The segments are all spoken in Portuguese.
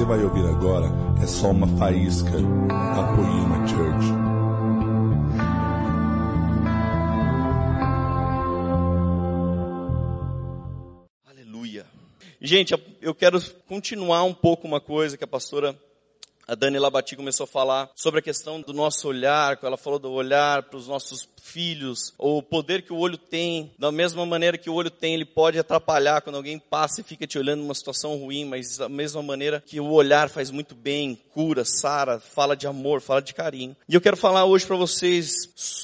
você vai ouvir agora é só uma faísca da Poema Church. Aleluia. Gente, eu quero continuar um pouco uma coisa que a pastora a Dani Labati começou a falar sobre a questão do nosso olhar, ela falou do olhar para os nossos filhos, o poder que o olho tem, da mesma maneira que o olho tem, ele pode atrapalhar quando alguém passa e fica te olhando numa situação ruim, mas da mesma maneira que o olhar faz muito bem, cura, sara, fala de amor, fala de carinho. E eu quero falar hoje para vocês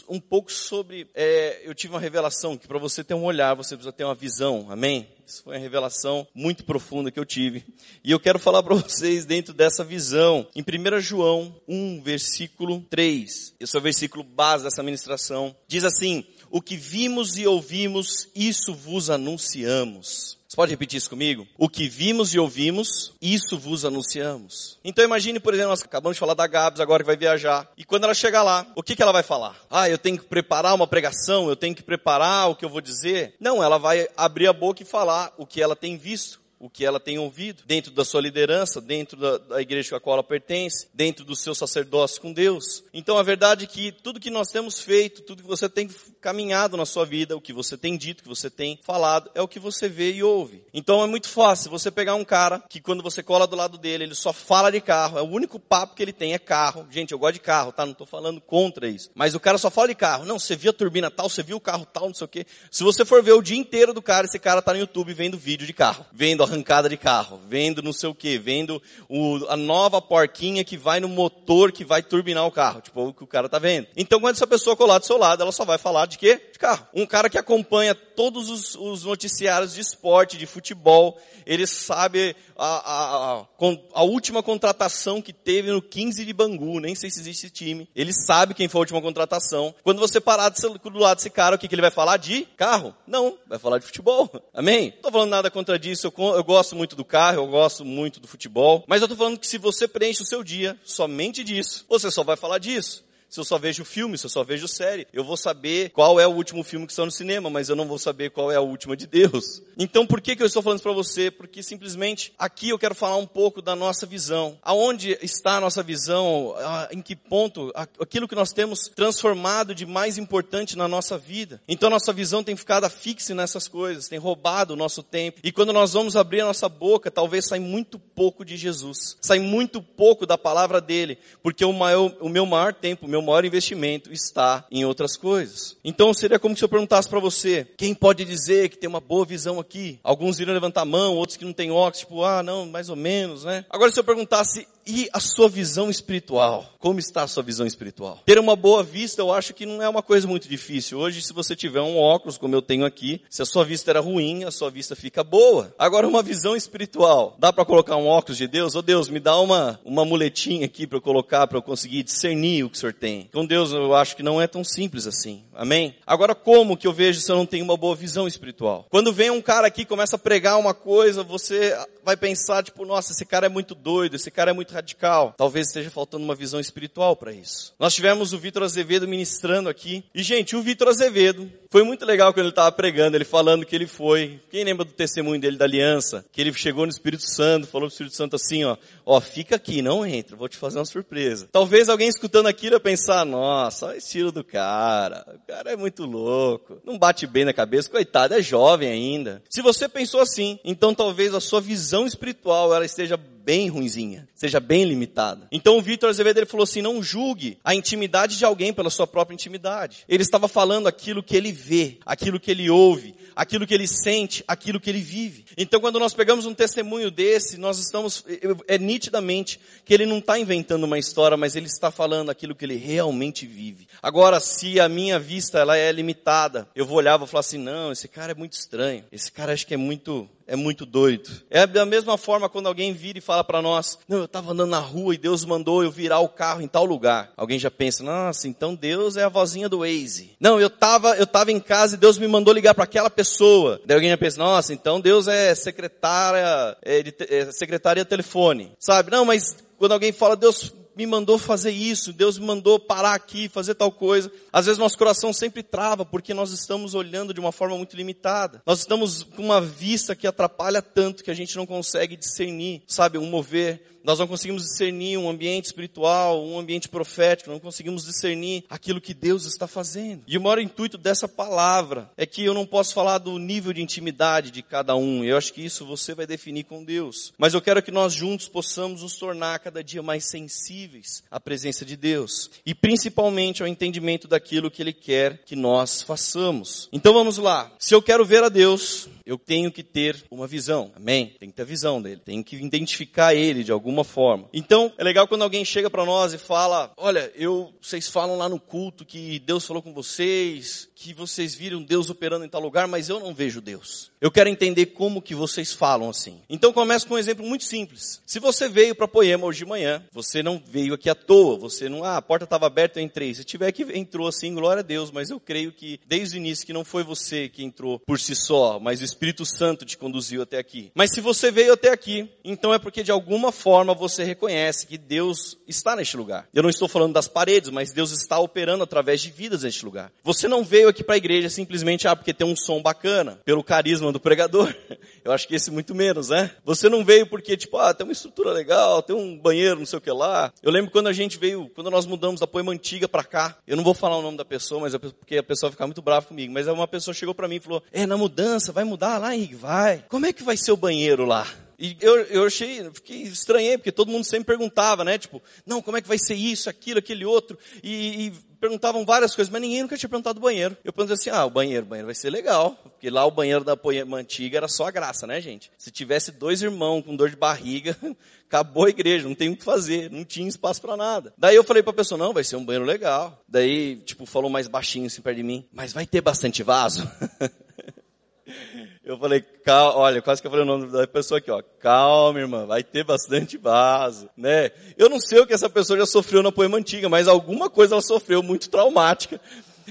um pouco sobre, é, eu tive uma revelação que para você ter um olhar, você precisa ter uma visão, amém? Isso foi uma revelação muito profunda que eu tive. E eu quero falar para vocês dentro dessa visão. Em 1 João 1, versículo 3. Esse é o versículo base dessa ministração. Diz assim: O que vimos e ouvimos, isso vos anunciamos. Você pode repetir isso comigo? O que vimos e ouvimos, isso vos anunciamos. Então imagine, por exemplo, nós acabamos de falar da Gabs agora que vai viajar. E quando ela chegar lá, o que, que ela vai falar? Ah, eu tenho que preparar uma pregação, eu tenho que preparar o que eu vou dizer? Não, ela vai abrir a boca e falar o que ela tem visto o que ela tem ouvido, dentro da sua liderança, dentro da, da, igreja a qual ela pertence, dentro do seu sacerdócio com Deus. Então a verdade é que tudo que nós temos feito, tudo que você tem caminhado na sua vida, o que você tem dito, o que você tem falado, é o que você vê e ouve. Então é muito fácil você pegar um cara que quando você cola do lado dele, ele só fala de carro, é o único papo que ele tem é carro. Gente, eu gosto de carro, tá? Não estou falando contra isso. Mas o cara só fala de carro. Não, você viu a turbina tal, você viu o carro tal, não sei o quê. Se você for ver o dia inteiro do cara, esse cara tá no YouTube vendo vídeo de carro, vendo arrancada de carro, vendo não sei o que, vendo o, a nova porquinha que vai no motor que vai turbinar o carro, tipo o que o cara tá vendo. Então quando essa pessoa colar do seu lado, ela só vai falar de quê? De carro. Um cara que acompanha todos os, os noticiários de esporte, de futebol, ele sabe a, a, a, a, última contratação que teve no 15 de Bangu, nem sei se existe esse time. Ele sabe quem foi a última contratação. Quando você parar do lado desse cara, o que, que ele vai falar? De carro? Não, vai falar de futebol. Amém? Não tô falando nada contra disso, eu, eu gosto muito do carro, eu gosto muito do futebol, mas eu tô falando que se você preenche o seu dia somente disso, você só vai falar disso se eu só vejo filme, se eu só vejo série. Eu vou saber qual é o último filme que está no cinema, mas eu não vou saber qual é a última de Deus. Então por que, que eu estou falando isso para você? Porque simplesmente aqui eu quero falar um pouco da nossa visão. Aonde está a nossa visão? Em que ponto? Aquilo que nós temos transformado de mais importante na nossa vida. Então nossa visão tem ficado fixa nessas coisas, tem roubado o nosso tempo. E quando nós vamos abrir a nossa boca, talvez sai muito pouco de Jesus. Sai muito pouco da palavra dele. Porque o, maior, o meu maior tempo, o meu maior investimento está em outras coisas. Então seria como se eu perguntasse para você, quem pode dizer que tem uma boa visão aqui? Alguns iriam levantar a mão, outros que não têm óculos, tipo, ah, não, mais ou menos, né? Agora se eu perguntasse, e a sua visão espiritual? Como está a sua visão espiritual? Ter uma boa vista, eu acho que não é uma coisa muito difícil. Hoje, se você tiver um óculos, como eu tenho aqui, se a sua vista era ruim, a sua vista fica boa. Agora, uma visão espiritual. Dá para colocar um óculos de Deus? Ô oh, Deus, me dá uma, uma muletinha aqui para eu colocar, para eu conseguir discernir o que o Senhor tem. Com Deus, eu acho que não é tão simples assim. Amém? Agora, como que eu vejo se eu não tenho uma boa visão espiritual? Quando vem um cara aqui e começa a pregar uma coisa, você vai pensar, tipo, nossa, esse cara é muito doido, esse cara é muito radical. Talvez esteja faltando uma visão espiritual para isso. Nós tivemos o Vitor Azevedo ministrando aqui. E, gente, o Vitor Azevedo foi muito legal quando ele estava pregando, ele falando que ele foi. Quem lembra do testemunho dele da aliança? Que ele chegou no Espírito Santo, falou pro Espírito Santo assim, ó, ó, fica aqui, não entra, vou te fazer uma surpresa. Talvez alguém escutando aquilo ia pensar, nossa, olha o estilo do cara, o cara é muito louco, não bate bem na cabeça, coitado, é jovem ainda. Se você pensou assim, então talvez a sua visão espiritual ela esteja bem ruinzinha, seja bem limitada. Então o Vitor Azevedo ele falou assim: não julgue a intimidade de alguém pela sua própria intimidade. Ele estava falando aquilo que ele vê, aquilo que ele ouve, aquilo que ele sente, aquilo que ele vive. Então quando nós pegamos um testemunho desse, nós estamos, é nitidamente que ele não está inventando uma história, mas ele está falando aquilo que ele realmente vive. Agora, se a minha vista ela é limitada, eu vou olhar vou falar assim, não, esse cara é muito estranho, esse cara acho que é muito é muito doido. É da mesma forma quando alguém vira e fala para nós, não, eu estava andando na rua e Deus mandou eu virar o carro em tal lugar. Alguém já pensa, nossa, então Deus é a vozinha do Waze. Não, eu estava eu tava em casa e Deus me mandou ligar para aquela pessoa. Daí alguém já pensa, nossa, então Deus é secretária, é, de, é telefone. Sabe? Não, mas quando alguém fala, Deus me mandou fazer isso, Deus me mandou parar aqui, fazer tal coisa. Às vezes nosso coração sempre trava porque nós estamos olhando de uma forma muito limitada. Nós estamos com uma vista que atrapalha tanto que a gente não consegue discernir, sabe, um mover nós não conseguimos discernir um ambiente espiritual, um ambiente profético, não conseguimos discernir aquilo que Deus está fazendo. E o maior intuito dessa palavra é que eu não posso falar do nível de intimidade de cada um. Eu acho que isso você vai definir com Deus. Mas eu quero que nós juntos possamos nos tornar cada dia mais sensíveis à presença de Deus e principalmente ao entendimento daquilo que Ele quer que nós façamos. Então vamos lá. Se eu quero ver a Deus, eu tenho que ter uma visão. Amém? Tem que ter a visão dele. Tenho que identificar ele de alguma forma. Então, é legal quando alguém chega para nós e fala: "Olha, eu vocês falam lá no culto que Deus falou com vocês, que vocês viram Deus operando em tal lugar, mas eu não vejo Deus. Eu quero entender como que vocês falam assim. Então começo com um exemplo muito simples. Se você veio para Poema hoje de manhã, você não veio aqui à toa, você não, ah, a porta estava aberta, eu entrei. Se tiver que entrou assim, glória a Deus, mas eu creio que desde o início que não foi você que entrou por si só, mas o Espírito Santo te conduziu até aqui. Mas se você veio até aqui, então é porque de alguma forma você reconhece que Deus está neste lugar. Eu não estou falando das paredes, mas Deus está operando através de vidas neste lugar. Você não veio aqui para a igreja simplesmente, ah, porque tem um som bacana, pelo carisma do pregador. Eu acho que esse muito menos, né? Você não veio porque, tipo, ah, tem uma estrutura legal, tem um banheiro, não sei o que lá. Eu lembro quando a gente veio, quando nós mudamos da Poema Antiga para cá, eu não vou falar o nome da pessoa, mas é porque a pessoa vai ficar muito brava comigo, mas uma pessoa chegou para mim e falou, é, na mudança, vai mudar lá, Henrique? Vai. Como é que vai ser o banheiro lá? E eu, eu achei, fiquei estranhei, porque todo mundo sempre perguntava, né? Tipo, não, como é que vai ser isso, aquilo, aquele outro? E, e perguntavam várias coisas, mas ninguém nunca tinha perguntado do banheiro. Eu perguntei assim, ah, o banheiro, o banheiro vai ser legal. Porque lá o banheiro da antiga era só a graça, né, gente? Se tivesse dois irmãos com dor de barriga, acabou a igreja, não tem o que fazer, não tinha espaço para nada. Daí eu falei pra pessoa, não, vai ser um banheiro legal. Daí, tipo, falou mais baixinho assim perto de mim, mas vai ter bastante vaso? Eu falei, calma, olha, quase que eu falei o nome da pessoa aqui, ó. Calma, irmã, vai ter bastante vaso, né? Eu não sei o que essa pessoa já sofreu na poema antiga, mas alguma coisa ela sofreu muito traumática.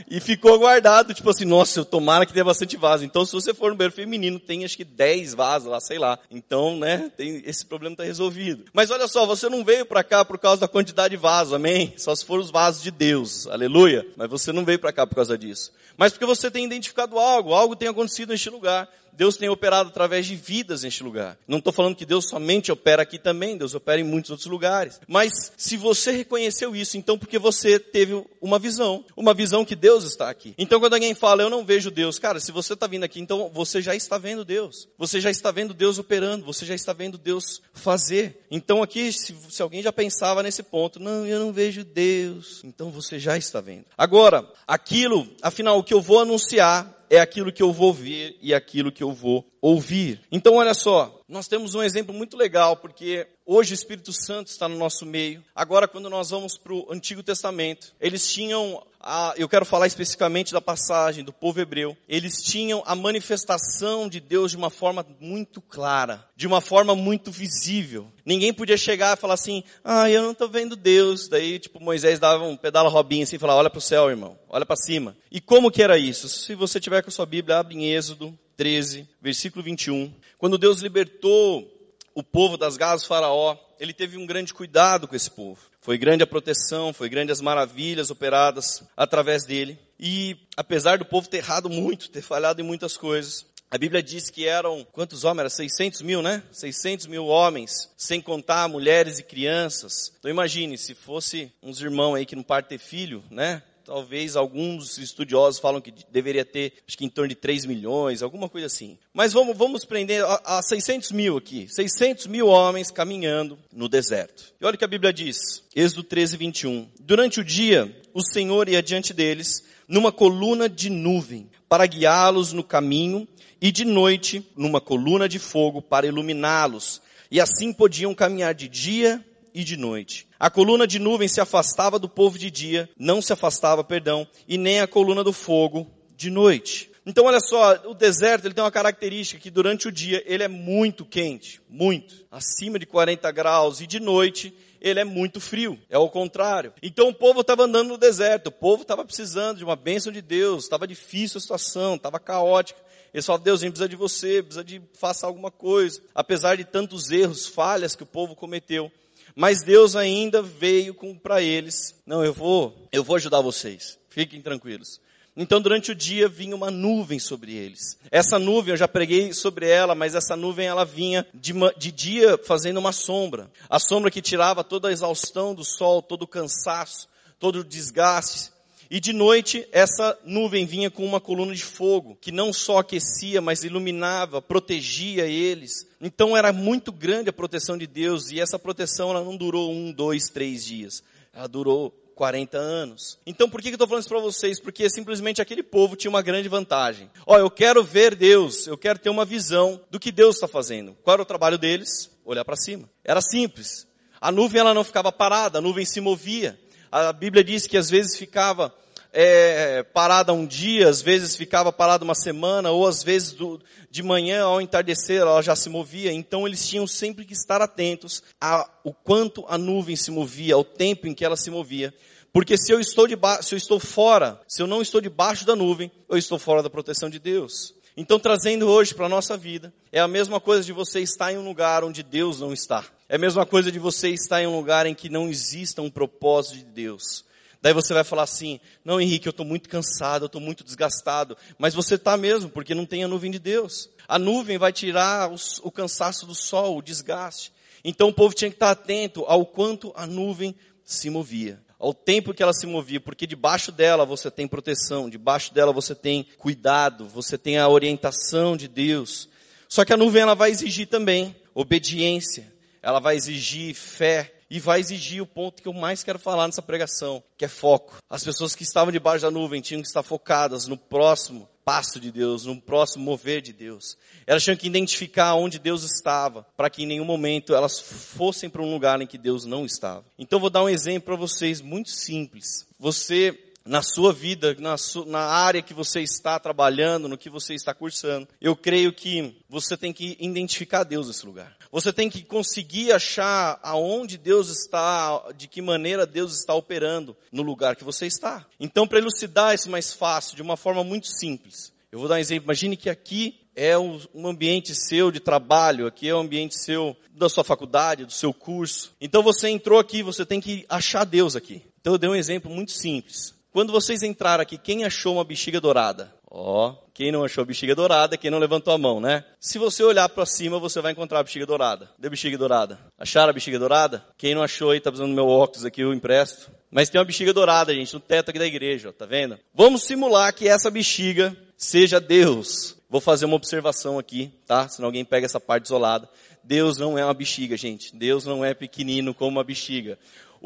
E ficou guardado, tipo assim, nossa, eu tomara que tenha bastante vaso. Então, se você for no banheiro feminino, tem acho que 10 vasos lá, sei lá. Então, né, tem, esse problema está resolvido. Mas olha só, você não veio para cá por causa da quantidade de vaso, amém? Só se for os vasos de Deus, aleluia. Mas você não veio para cá por causa disso. Mas porque você tem identificado algo, algo tem acontecido neste lugar. Deus tem operado através de vidas neste lugar. Não estou falando que Deus somente opera aqui também, Deus opera em muitos outros lugares. Mas se você reconheceu isso, então porque você teve uma visão, uma visão que Deus está aqui. Então quando alguém fala, eu não vejo Deus, cara, se você está vindo aqui, então você já está vendo Deus. Você já está vendo Deus operando, você já está vendo Deus fazer. Então aqui, se, se alguém já pensava nesse ponto, não, eu não vejo Deus, então você já está vendo. Agora, aquilo, afinal, o que eu vou anunciar é aquilo que eu vou ver e aquilo que eu vou ouvir. Então, olha só, nós temos um exemplo muito legal, porque hoje o Espírito Santo está no nosso meio. Agora, quando nós vamos para o Antigo Testamento, eles tinham, a, eu quero falar especificamente da passagem do povo hebreu, eles tinham a manifestação de Deus de uma forma muito clara, de uma forma muito visível. Ninguém podia chegar e falar assim, ah, eu não estou vendo Deus. Daí, tipo, Moisés dava um pedala robinho assim e falava, olha para o céu, irmão, olha para cima. E como que era isso? Se você tiver com a sua Bíblia, abre em Êxodo 13, versículo 21. Quando Deus libertou o povo das garras do faraó, ele teve um grande cuidado com esse povo. Foi grande a proteção, foi grande as maravilhas operadas através dele. E apesar do povo ter errado muito, ter falhado em muitas coisas, a Bíblia diz que eram, quantos homens? Era 600 mil, né? 600 mil homens, sem contar mulheres e crianças. Então imagine, se fosse uns irmãos aí que não partem ter filho, né? Talvez alguns estudiosos falam que deveria ter, acho que em torno de 3 milhões, alguma coisa assim. Mas vamos, vamos prender a, a 600 mil aqui. 600 mil homens caminhando no deserto. E olha o que a Bíblia diz. Êxodo 13, 21. Durante o dia, o Senhor ia diante deles numa coluna de nuvem para guiá-los no caminho e de noite numa coluna de fogo para iluminá-los. E assim podiam caminhar de dia e de noite. A coluna de nuvem se afastava do povo de dia, não se afastava, perdão, e nem a coluna do fogo de noite. Então olha só, o deserto ele tem uma característica que durante o dia ele é muito quente, muito, acima de 40 graus, e de noite ele é muito frio, é o contrário. Então o povo estava andando no deserto, o povo estava precisando de uma bênção de Deus, estava difícil a situação, estava caótica. Eles falavam, Deus, a gente precisa de você, precisa de faça alguma coisa. Apesar de tantos erros, falhas que o povo cometeu, Mas Deus ainda veio para eles, não, eu vou, eu vou ajudar vocês. Fiquem tranquilos. Então, durante o dia vinha uma nuvem sobre eles. Essa nuvem, eu já preguei sobre ela, mas essa nuvem ela vinha de, de, dia fazendo uma sombra. A sombra que tirava toda a exaustão do sol, todo o cansaço, todo o desgaste. E de noite, essa nuvem vinha com uma coluna de fogo, que não só aquecia, mas iluminava, protegia eles. Então era muito grande a proteção de Deus, e essa proteção ela não durou um, dois, três dias. Ela durou 40 anos. Então por que eu estou falando isso para vocês? Porque simplesmente aquele povo tinha uma grande vantagem. Ó, eu quero ver Deus, eu quero ter uma visão do que Deus está fazendo. Qual era o trabalho deles? Olhar para cima. Era simples. A nuvem ela não ficava parada, a nuvem se movia. A Bíblia diz que às vezes ficava é, parada um dia, às vezes ficava parada uma semana, ou às vezes do, de manhã ao entardecer ela já se movia. Então eles tinham sempre que estar atentos ao quanto a nuvem se movia, ao tempo em que ela se movia. Porque se eu estou se eu estou fora, se eu não estou debaixo da nuvem, eu estou fora da proteção de Deus. Então, trazendo hoje para a nossa vida, é a mesma coisa de você estar em um lugar onde Deus não está. É a mesma coisa de você estar em um lugar em que não exista um propósito de Deus. Daí você vai falar assim: não, Henrique, eu estou muito cansado, eu estou muito desgastado. Mas você está mesmo, porque não tem a nuvem de Deus. A nuvem vai tirar os, o cansaço do sol, o desgaste. Então o povo tinha que estar atento ao quanto a nuvem se movia, ao tempo que ela se movia, porque debaixo dela você tem proteção, debaixo dela você tem cuidado, você tem a orientação de Deus. Só que a nuvem ela vai exigir também obediência, ela vai exigir fé, e vai exigir o ponto que eu mais quero falar nessa pregação, que é foco. As pessoas que estavam debaixo da nuvem tinham que estar focadas no próximo passo de Deus, no próximo mover de Deus. Elas tinham que identificar onde Deus estava, para que em nenhum momento elas fossem para um lugar em que Deus não estava. Então vou dar um exemplo para vocês muito simples. Você na sua vida, na, su, na, área que você está trabalhando, no que você está cursando. Eu creio que você tem que identificar Deus nesse lugar. Você tem que conseguir achar aonde Deus está, de que maneira Deus está operando no lugar que você está. Então, para elucidar isso mais fácil, de uma forma muito simples, eu vou dar um exemplo. Imagine que aqui é um ambiente seu de trabalho, aqui é um ambiente seu da sua faculdade, do seu curso. Então você entrou aqui, você tem que achar Deus aqui. Então eu dei um exemplo muito simples. Quando vocês entraram aqui, quem achou uma bexiga dourada? Ó, oh, quem não achou bexiga dourada, quem não levantou a mão, né? Se você olhar para cima, você vai encontrar a bexiga dourada. Deu bexiga dourada? Acharam a bexiga dourada? Quem não achou aí, tá precisando do meu óculos aqui, eu empresto. Mas tem uma bexiga dourada, gente, no teto aqui da igreja, ó, tá vendo? Vamos simular que essa bexiga seja Deus. Vou fazer uma observação aqui, tá? Se alguém pega essa parte isolada. Deus não é uma bexiga, gente. Deus não é pequenino como uma bexiga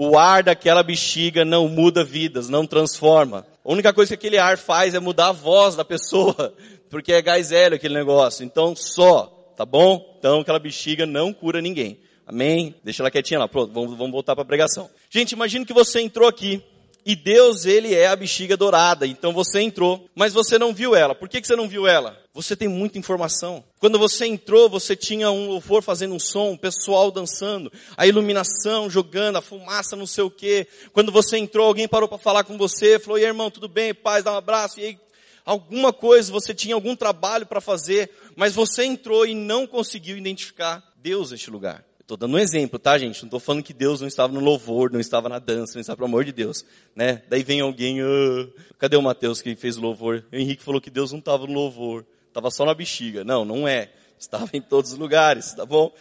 o ar daquela bexiga não muda vidas, não transforma. A única coisa que aquele ar faz é mudar a voz da pessoa, porque é gás hélio aquele negócio. Então só, tá bom? Então aquela bexiga não cura ninguém. Amém? Deixa ela quietinha lá. Pronto, vamos, vamos voltar para a pregação. Gente, imagine que você entrou aqui e Deus, ele é a bexiga dourada. Então você entrou, mas você não viu ela. Por que, que você não viu ela? Você tem muita informação. Quando você entrou, você tinha um louvor fazendo um som, o pessoal dançando, a iluminação jogando, a fumaça não sei o quê. Quando você entrou, alguém parou para falar com você, falou, e irmão, tudo bem? Paz, dá um abraço. E aí, alguma coisa, você tinha algum trabalho para fazer, mas você entrou e não conseguiu identificar Deus neste lugar. Estou dando um exemplo, tá, gente? Não estou falando que Deus não estava no louvor, não estava na dança, não estava, pelo amor de Deus. Né? Daí vem alguém, ah, cadê o Mateus que fez o louvor? O Henrique falou que Deus não estava no louvor, estava só na bexiga. Não, não é. Estava em todos os lugares, tá bom?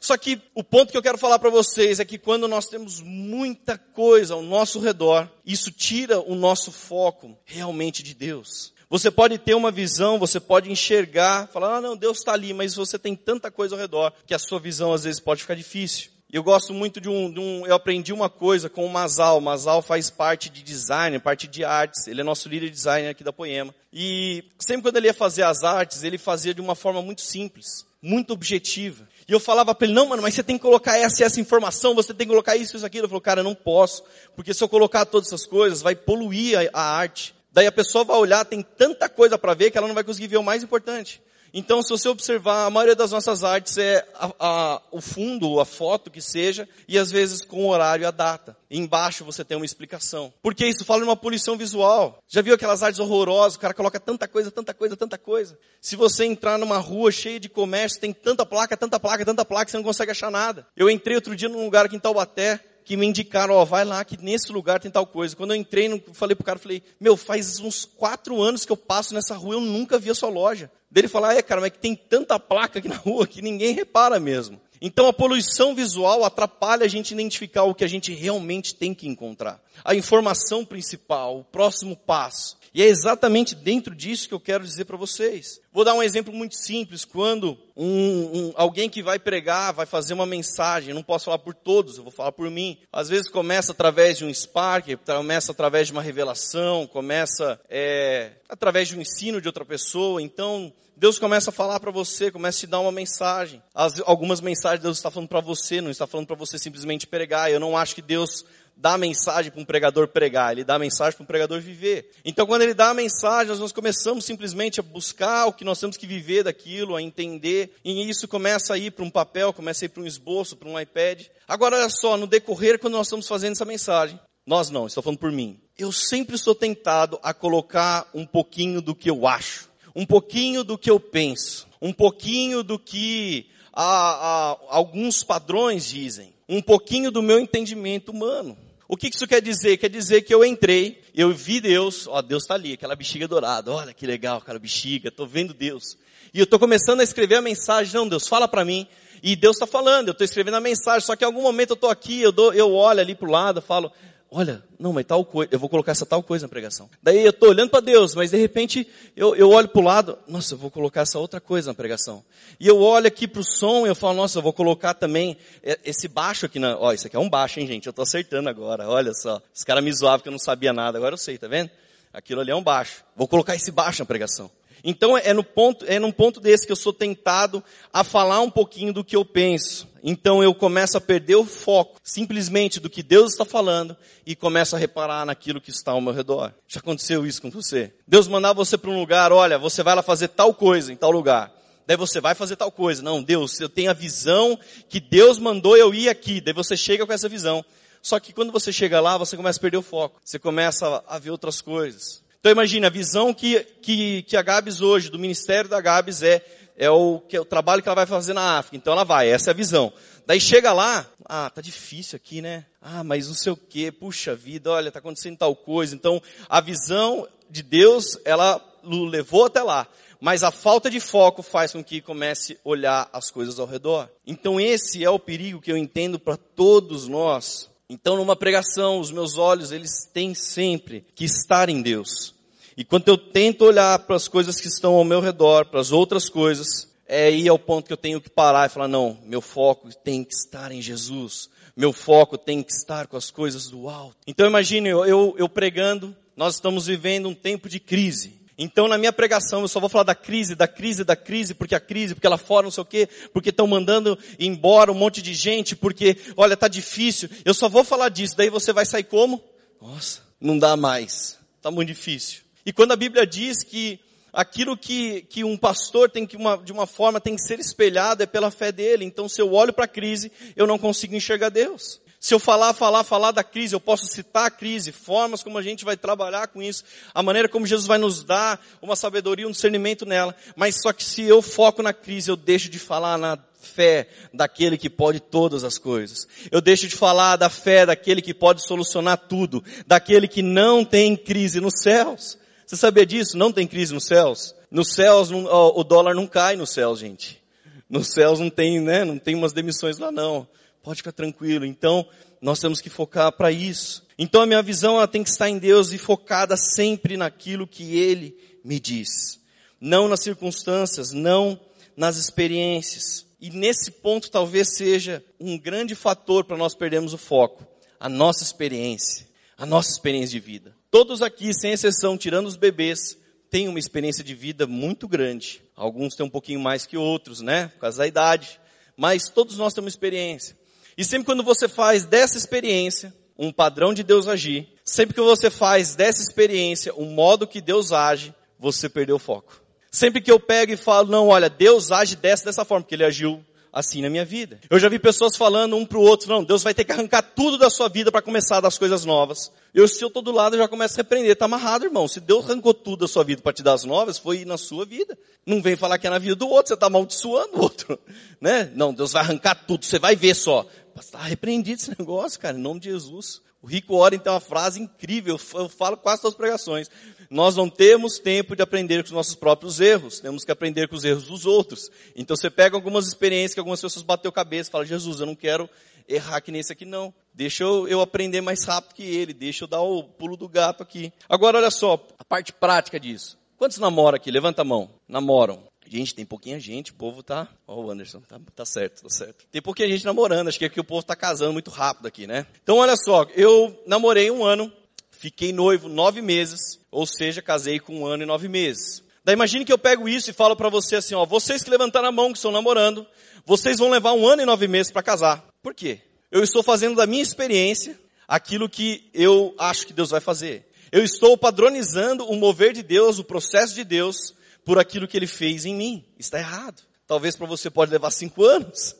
Só que o ponto que eu quero falar para vocês é que quando nós temos muita coisa ao nosso redor, isso tira o nosso foco realmente de Deus. Você pode ter uma visão, você pode enxergar, falar, ah, não, Deus está ali, mas você tem tanta coisa ao redor que a sua visão às vezes pode ficar difícil. Eu gosto muito de um, de um, eu aprendi uma coisa com o Mazal. O Mazal faz parte de design, parte de artes. Ele é nosso líder de design aqui da Poema. E sempre quando ele ia fazer as artes, ele fazia de uma forma muito simples, muito objetiva. E eu falava para ele, não, mano, mas você tem que colocar essa e essa informação, você tem que colocar isso e isso aquilo. Ele falou, cara, eu não posso, porque se eu colocar todas essas coisas, vai poluir a, a arte. Daí a pessoa vai olhar, tem tanta coisa para ver que ela não vai conseguir ver o mais importante. Então, se você observar, a maioria das nossas artes é a, a, o fundo, a foto que seja, e às vezes com o horário e a data. Embaixo você tem uma explicação. Porque isso fala de uma poluição visual. Já viu aquelas artes horrorosas? O cara coloca tanta coisa, tanta coisa, tanta coisa. Se você entrar numa rua cheia de comércio, tem tanta placa, tanta placa, tanta placa, você não consegue achar nada. Eu entrei outro dia num lugar aqui em Taubaté, que me indicaram, ó, vai lá que nesse lugar tem tal coisa. Quando eu entrei, falei pro cara, falei, meu, faz uns quatro anos que eu passo nessa rua, eu nunca vi a sua loja. Dele falar, é cara, mas é que tem tanta placa aqui na rua que ninguém repara mesmo. Então a poluição visual atrapalha a gente identificar o que a gente realmente tem que encontrar. A informação principal, o próximo passo. E é exatamente dentro disso que eu quero dizer para vocês. Vou dar um exemplo muito simples. Quando um, um, alguém que vai pregar, vai fazer uma mensagem, não posso falar por todos, eu vou falar por mim. Às vezes começa através de um spark, começa através de uma revelação, começa é, através de um ensino de outra pessoa. Então, Deus começa a falar para você, começa a te dar uma mensagem. As, algumas mensagens Deus está falando para você, não está falando para você simplesmente pregar. Eu não acho que Deus dá mensagem para um pregador pregar, ele dá mensagem para um pregador viver. Então, quando ele dá a mensagem, nós começamos simplesmente a buscar o que nós temos que viver daquilo, a entender, e isso começa a ir para um papel, começa a ir para um esboço, para um iPad. Agora, olha só, no decorrer, quando nós estamos fazendo essa mensagem, nós não, estou falando por mim. Eu sempre sou tentado a colocar um pouquinho do que eu acho, um pouquinho do que eu penso, um pouquinho do que a, a, alguns padrões dizem, um pouquinho do meu entendimento humano. O que isso quer dizer? Quer dizer que eu entrei, eu vi Deus, ó, Deus está ali, aquela bexiga dourada, olha que legal aquela bexiga, estou vendo Deus. E eu estou começando a escrever a mensagem, não, Deus, fala para mim. E Deus está falando, eu estou escrevendo a mensagem, só que em algum momento eu estou aqui, eu, dou, eu olho ali para o lado, falo, olha, não, mas tal coisa, eu vou colocar essa tal coisa na pregação. Daí eu estou olhando para Deus, mas de repente eu, eu olho para o lado, nossa, eu vou colocar essa outra coisa na pregação. E eu olho aqui para o som e eu falo, nossa, eu vou colocar também esse baixo aqui na, ó, isso aqui é um baixo, hein gente, eu estou acertando agora, olha só. Os caras me zoavam que eu não sabia nada, agora eu sei, tá vendo? Aquilo ali é um baixo. Vou colocar esse baixo na pregação. Então é no ponto, é num ponto desse que eu sou tentado a falar um pouquinho do que eu penso. Então eu começo a perder o foco simplesmente do que Deus está falando e começo a reparar naquilo que está ao meu redor. Já aconteceu isso com você? Deus mandar você para um lugar, olha, você vai lá fazer tal coisa em tal lugar. Daí você vai fazer tal coisa. Não, Deus, eu tenho a visão que Deus mandou eu ir aqui. Daí você chega com essa visão. Só que quando você chega lá, você começa a perder o foco. Você começa a ver outras coisas. Então imagine, a visão que, que, que a Gabs hoje, do ministério da Gabs é, é o, que é o trabalho que ela vai fazer na África. Então ela vai, essa é a visão. Daí chega lá, ah, tá difícil aqui, né? Ah, mas não sei o que, puxa vida, olha, tá acontecendo tal coisa. Então a visão de Deus, ela o levou até lá. Mas a falta de foco faz com que comece a olhar as coisas ao redor. Então esse é o perigo que eu entendo para todos nós. Então numa pregação, os meus olhos, eles têm sempre que estar em Deus. E quando eu tento olhar para as coisas que estão ao meu redor, para as outras coisas, é aí ao ponto que eu tenho que parar e falar, não, meu foco tem que estar em Jesus. Meu foco tem que estar com as coisas do alto. Então imagine eu, eu, eu pregando, nós estamos vivendo um tempo de crise. Então na minha pregação eu só vou falar da crise, da crise, da crise, porque a crise, porque lá fora não sei o quê, porque estão mandando embora um monte de gente, porque olha, tá difícil. Eu só vou falar disso, daí você vai sair como? Nossa, não dá mais. Tá muito difícil. E quando a Bíblia diz que aquilo que, que um pastor tem que, uma, de uma forma, tem que ser espelhado é pela fé dele. Então, se eu olho para a crise, eu não consigo enxergar Deus. Se eu falar, falar, falar da crise, eu posso citar a crise, formas como a gente vai trabalhar com isso, a maneira como Jesus vai nos dar uma sabedoria, um discernimento nela. Mas só que se eu foco na crise, eu deixo de falar na fé daquele que pode todas as coisas. Eu deixo de falar da fé daquele que pode solucionar tudo, daquele que não tem crise nos céus. Você sabia disso? Não tem crise nos céus. Nos céus, o dólar não cai nos céus, gente. Nos céus não tem, né? Não tem umas demissões lá não. Pode ficar tranquilo. Então, nós temos que focar para isso. Então a minha visão ela tem que estar em Deus e focada sempre naquilo que Ele me diz. Não nas circunstâncias, não nas experiências. E nesse ponto talvez seja um grande fator para nós perdermos o foco. A nossa experiência. A nossa experiência de vida. Todos aqui, sem exceção, tirando os bebês, têm uma experiência de vida muito grande. Alguns têm um pouquinho mais que outros, né? Por causa da idade. Mas todos nós temos experiência. E sempre quando você faz dessa experiência um padrão de Deus agir, sempre que você faz dessa experiência um modo que Deus age, você perdeu o foco. Sempre que eu pego e falo, não, olha, Deus age dessa, dessa forma, porque Ele agiu assim na minha vida. Eu já vi pessoas falando um pro outro, não, Deus vai ter que arrancar tudo da sua vida para começar das coisas novas. Eu, se eu tô do lado, eu já começo a repreender. Tá amarrado, irmão. Se Deus arrancou tudo da sua vida para te dar as novas, foi na sua vida. Não vem falar que é na vida do outro, você tá amaldiçoando o outro. Né? Não, Deus vai arrancar tudo, você vai ver só. Está repreendido esse negócio, cara, em nome de Jesus. O rico ora então uma frase incrível, eu falo quase todas as pregações. Nós não temos tempo de aprender com os nossos próprios erros, temos que aprender com os erros dos outros. Então você pega algumas experiências que algumas pessoas bateu cabeça e fala, Jesus, eu não quero errar que nesse aqui não. Deixa eu, eu aprender mais rápido que ele, deixa eu dar o pulo do gato aqui. Agora olha só, a parte prática disso. Quantos namoram aqui? Levanta a mão. Namoram. Gente, tem pouquinha gente, o povo tá, ó oh, o Anderson, tá, tá certo, tá certo. Tem pouquinha gente namorando, acho que aqui o povo tá casando muito rápido aqui, né? Então olha só, eu namorei um ano, fiquei noivo nove meses, ou seja, casei com um ano e nove meses. Daí imagine que eu pego isso e falo para você assim, ó, vocês que levantaram a mão, que estão namorando, vocês vão levar um ano e nove meses para casar. Por quê? Eu estou fazendo da minha experiência aquilo que eu acho que Deus vai fazer. Eu estou padronizando o mover de Deus, o processo de Deus, por aquilo que ele fez em mim. Está errado. Talvez para você pode levar cinco anos,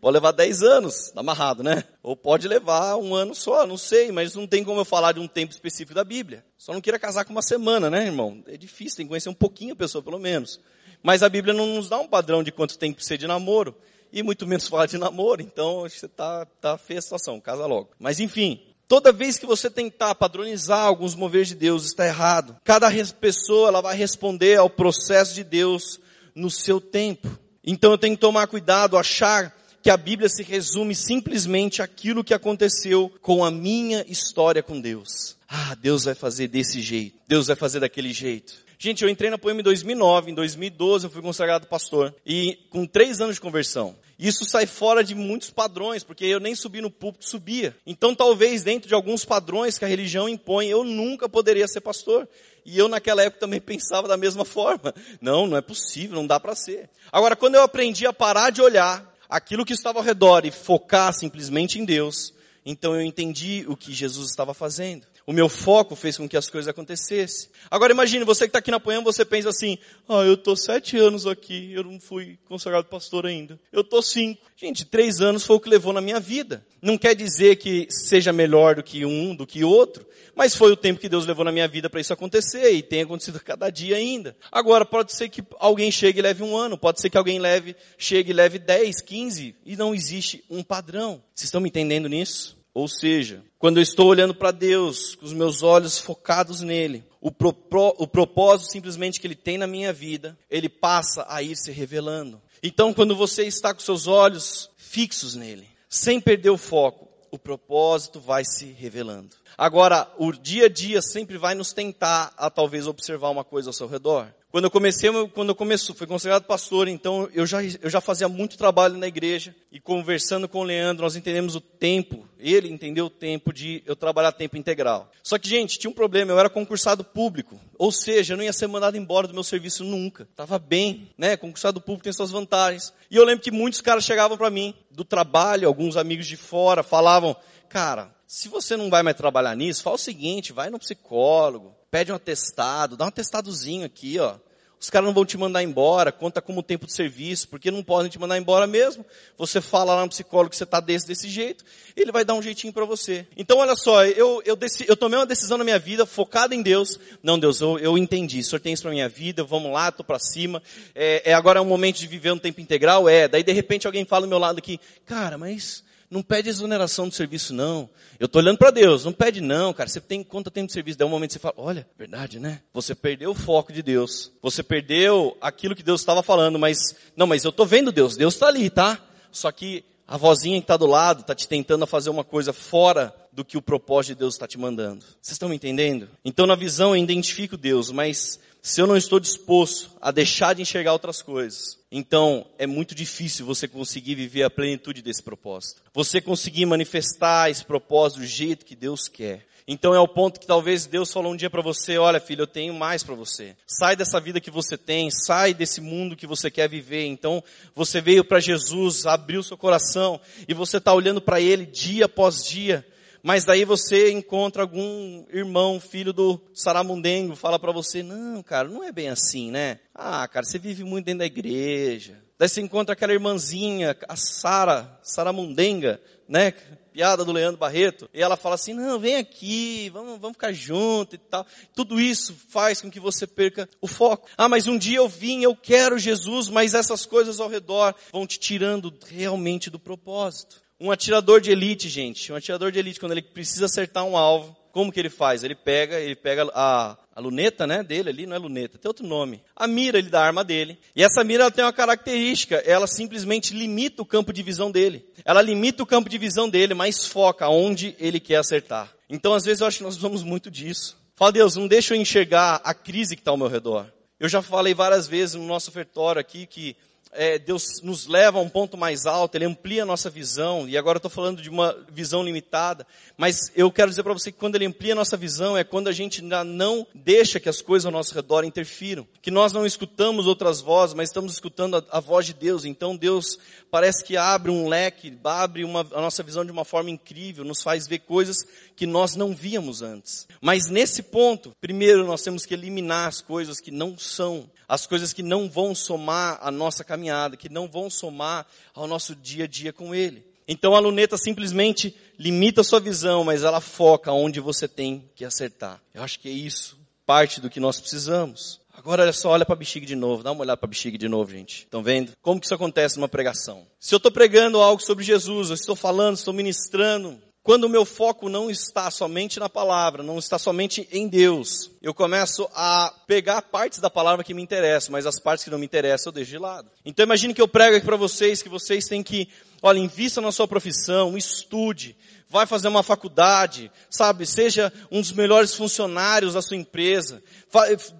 pode levar dez anos, tá amarrado, né? Ou pode levar um ano só, não sei, mas não tem como eu falar de um tempo específico da Bíblia. Só não queira casar com uma semana, né, irmão? É difícil, tem que conhecer um pouquinho a pessoa, pelo menos. Mas a Bíblia não nos dá um padrão de quanto tem que ser de namoro, e muito menos falar de namoro, então você tá, tá feia a situação, casa logo. Mas enfim, Toda vez que você tentar padronizar alguns moveres de Deus, está errado. Cada pessoa ela vai responder ao processo de Deus no seu tempo. Então eu tenho que tomar cuidado, achar que a Bíblia se resume simplesmente aquilo que aconteceu com a minha história com Deus. Ah, Deus vai fazer desse jeito. Deus vai fazer daquele jeito. Gente, eu entrei na Poema em 2009, em 2012 eu fui consagrado pastor. E com três anos de conversão. Isso sai fora de muitos padrões, porque eu nem subi no púlpito, subia. Então talvez dentro de alguns padrões que a religião impõe, eu nunca poderia ser pastor. E eu naquela época também pensava da mesma forma. Não, não é possível, não dá para ser. Agora, quando eu aprendi a parar de olhar aquilo que estava ao redor e focar simplesmente em Deus, então eu entendi o que Jesus estava fazendo. O meu foco fez com que as coisas acontecessem. Agora imagine, você que está aqui na Poema, você pensa assim, ah, eu estou sete anos aqui, eu não fui consagrado pastor ainda. Eu estou cinco. Gente, três anos foi o que levou na minha vida. Não quer dizer que seja melhor do que um, do que outro, mas foi o tempo que Deus levou na minha vida para isso acontecer e tem acontecido cada dia ainda. Agora, pode ser que alguém chegue e leve um ano, pode ser que alguém leve, chegue e leve dez, quinze, e não existe um padrão. Vocês estão me entendendo nisso? Ou seja, quando eu estou olhando para Deus, com os meus olhos focados nele, o, pro, o propósito simplesmente que ele tem na minha vida, ele passa a ir se revelando. Então, quando você está com seus olhos fixos nele, sem perder o foco, o propósito vai se revelando. Agora, o dia a dia sempre vai nos tentar a talvez observar uma coisa ao seu redor. Quando eu comecei, quando eu comecei, fui considerado pastor, então eu já, eu já fazia muito trabalho na igreja e conversando com o Leandro, nós entendemos o tempo, ele entendeu o tempo de eu trabalhar tempo integral. Só que, gente, tinha um problema, eu era concursado público, ou seja, eu não ia ser mandado embora do meu serviço nunca. Tava bem, né? Concursado público tem suas vantagens. E eu lembro que muitos caras chegavam para mim do trabalho, alguns amigos de fora, falavam, cara, se você não vai mais trabalhar nisso, fala o seguinte, vai no psicólogo, pede um atestado, dá um atestadozinho aqui, ó. Os caras não vão te mandar embora, conta como tempo de serviço, porque não podem te mandar embora mesmo. Você fala lá no psicólogo que você está desse, desse jeito, ele vai dar um jeitinho para você. Então olha só, eu, eu, decidi, eu, tomei uma decisão na minha vida, focada em Deus. Não, Deus, eu, eu entendi, o Senhor tem isso para minha vida, vamos lá, estou para cima. É, é agora é um momento de viver um tempo integral? É. Daí de repente alguém fala do meu lado aqui, cara, mas não pede exoneração do serviço não. Eu estou olhando para Deus, não pede não, cara. Você tem quanto tempo de serviço? Daí um momento você fala, olha, verdade, né? Você perdeu o foco de Deus. Você perdeu aquilo que Deus estava falando, mas, não, mas eu estou vendo Deus, Deus está ali, tá? Só que a vozinha que está do lado está te tentando fazer uma coisa fora do que o propósito de Deus está te mandando. Vocês estão me entendendo? Então na visão eu identifico Deus, mas se eu não estou disposto a deixar de enxergar outras coisas, então é muito difícil você conseguir viver a plenitude desse propósito. Você conseguir manifestar esse propósito do jeito que Deus quer. Então é o ponto que talvez Deus falou um dia para você, olha filho, eu tenho mais para você. Sai dessa vida que você tem, sai desse mundo que você quer viver. Então você veio para Jesus, abriu seu coração e você está olhando para Ele dia após dia Mas daí você encontra algum irmão, filho do Saramundengo, fala para você, não, cara, não é bem assim, né? Ah, cara, você vive muito dentro da igreja. Daí você encontra aquela irmãzinha, a Sara, Saramundenga, né? Piada do Leandro Barreto. E ela fala assim, não, vem aqui, vamos, vamos ficar junto e tal. Tudo isso faz com que você perca o foco. Ah, mas um dia eu vim, eu quero Jesus, mas essas coisas ao redor vão te tirando realmente do propósito. Um atirador de elite, gente, um atirador de elite, quando ele precisa acertar um alvo, como que ele faz? Ele pega, ele pega a, a luneta, né, dele ali, não é luneta, tem outro nome. A mira ele da arma dele. E essa mira ela tem uma característica, ela simplesmente limita o campo de visão dele. Ela limita o campo de visão dele, mas foca onde ele quer acertar. Então, às vezes eu acho que nós vamos muito disso. Fala, Deus, não deixa eu enxergar a crise que está ao meu redor. Eu já falei várias vezes no nosso ofertório aqui que é, Deus nos leva a um ponto mais alto, Ele amplia a nossa visão, e agora eu estou falando de uma visão limitada, mas eu quero dizer para você que quando Ele amplia a nossa visão é quando a gente ainda não deixa que as coisas ao nosso redor interfiram, que nós não escutamos outras vozes, mas estamos escutando a, a voz de Deus, então Deus parece que abre um leque, abre uma, a nossa visão de uma forma incrível, nos faz ver coisas que nós não víamos antes. Mas nesse ponto, primeiro nós temos que eliminar as coisas que não são, as coisas que não vão somar a nossa caminhada, que não vão somar ao nosso dia a dia com Ele. Então a luneta simplesmente limita a sua visão, mas ela foca onde você tem que acertar. Eu acho que é isso, parte do que nós precisamos. Agora olha só, olha para a bexiga de novo, dá uma olhada para a bexiga de novo, gente. Estão vendo? Como que isso acontece numa pregação? Se eu estou pregando algo sobre Jesus, eu estou falando, estou ministrando, quando o meu foco não está somente na palavra, não está somente em Deus, eu começo a pegar partes da palavra que me interessam, mas as partes que não me interessam eu deixo de lado. Então imagine que eu prego aqui para vocês que vocês têm que, olha, invista na sua profissão, estude, vai fazer uma faculdade, sabe? Seja um dos melhores funcionários da sua empresa.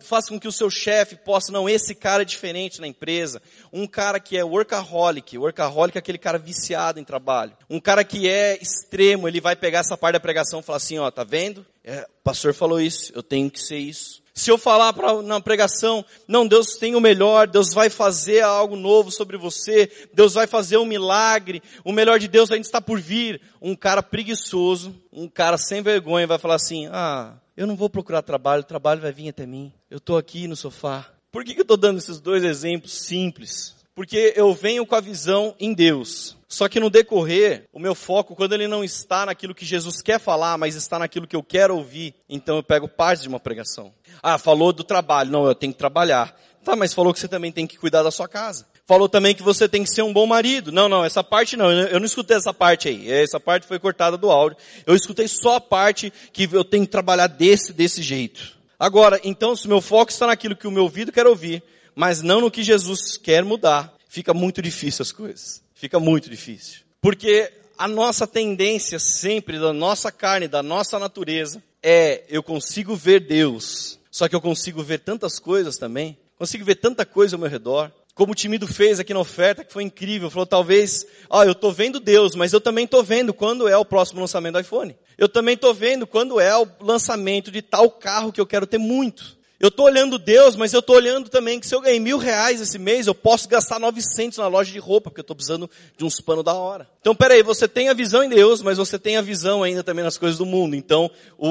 Faça com que o seu chefe possa, não, esse cara é diferente na empresa. Um cara que é workaholic. Workaholic é aquele cara viciado em trabalho. Um cara que é extremo, ele vai pegar essa parte da pregação e falar assim, ó, tá vendo? É, o pastor falou isso, eu tenho que ser isso. Se eu falar pra, na pregação, não, Deus tem o melhor, Deus vai fazer algo novo sobre você, Deus vai fazer um milagre, o melhor de Deus ainda está por vir. Um cara preguiçoso, um cara sem vergonha vai falar assim, ah, eu não vou procurar trabalho, o trabalho vai vir até mim. Eu estou aqui no sofá. Por que, que eu estou dando esses dois exemplos simples? Porque eu venho com a visão em Deus. Só que no decorrer, o meu foco, quando ele não está naquilo que Jesus quer falar, mas está naquilo que eu quero ouvir, então eu pego parte de uma pregação. Ah, falou do trabalho. Não, eu tenho que trabalhar. Tá, mas falou que você também tem que cuidar da sua casa. Falou também que você tem que ser um bom marido. Não, não, essa parte não. Eu não escutei essa parte aí. Essa parte foi cortada do áudio. Eu escutei só a parte que eu tenho que trabalhar desse, desse jeito. Agora, então, se o meu foco está naquilo que o meu ouvido quer ouvir, mas não no que Jesus quer mudar, fica muito difícil as coisas. Fica muito difícil. Porque a nossa tendência sempre, da nossa carne, da nossa natureza, é eu consigo ver Deus, só que eu consigo ver tantas coisas também, consigo ver tanta coisa ao meu redor. Como o Timido fez aqui na oferta, que foi incrível, falou talvez, ah, eu estou vendo Deus, mas eu também estou vendo quando é o próximo lançamento do iPhone. Eu também estou vendo quando é o lançamento de tal carro que eu quero ter muito. Eu estou olhando Deus, mas eu estou olhando também que se eu ganhei mil reais esse mês, eu posso gastar 900 na loja de roupa, porque eu estou precisando de uns panos da hora. Então, peraí, você tem a visão em Deus, mas você tem a visão ainda também nas coisas do mundo. Então,